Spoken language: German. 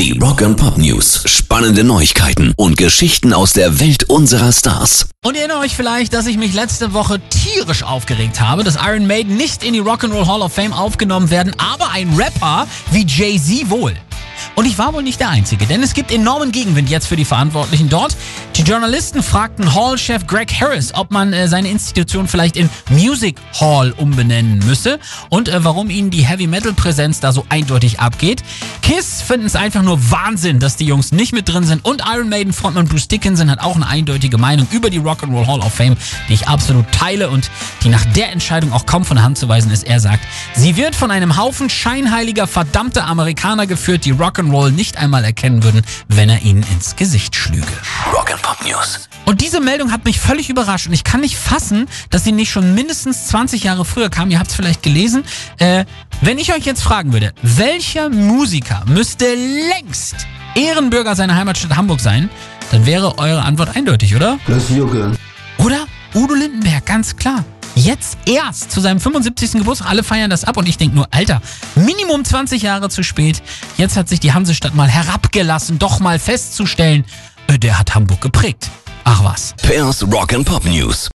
Die Rock and Pop News. Spannende Neuigkeiten und Geschichten aus der Welt unserer Stars. Und ihr erinnert euch vielleicht, dass ich mich letzte Woche tierisch aufgeregt habe, dass Iron Maiden nicht in die Rock'n'Roll Hall of Fame aufgenommen werden, aber ein Rapper wie Jay-Z wohl. Und ich war wohl nicht der Einzige, denn es gibt enormen Gegenwind jetzt für die Verantwortlichen dort. Die Journalisten fragten Hall-Chef Greg Harris, ob man äh, seine Institution vielleicht in Music Hall umbenennen müsse und äh, warum ihnen die Heavy-Metal-Präsenz da so eindeutig abgeht. Kiss finden es einfach nur Wahnsinn, dass die Jungs nicht mit drin sind und Iron Maiden Frontmann Bruce Dickinson hat auch eine eindeutige Meinung über die Rock'n'Roll Hall of Fame, die ich absolut teile und die nach der Entscheidung auch kaum von der Hand zu weisen ist. Er sagt, sie wird von einem Haufen scheinheiliger, verdammter Amerikaner geführt, die Rock'n'Roll nicht einmal erkennen würden, wenn er ihnen ins Gesicht schlüge. Pop News. Und diese Meldung hat mich völlig überrascht und ich kann nicht fassen, dass sie nicht schon mindestens 20 Jahre früher kam. Ihr habt es vielleicht gelesen. Äh, wenn ich euch jetzt fragen würde, welcher Musiker müsste längst Ehrenbürger seiner Heimatstadt Hamburg sein, dann wäre eure Antwort eindeutig, oder? Das Jugend. Oder? Udo Lindenberg, ganz klar. Jetzt erst zu seinem 75. Geburtstag. Alle feiern das ab und ich denke nur, Alter, Minimum 20 Jahre zu spät. Jetzt hat sich die Hansestadt mal herabgelassen, doch mal festzustellen, der hat Hamburg geprägt. Ach was. Pairs Rock and Pop News.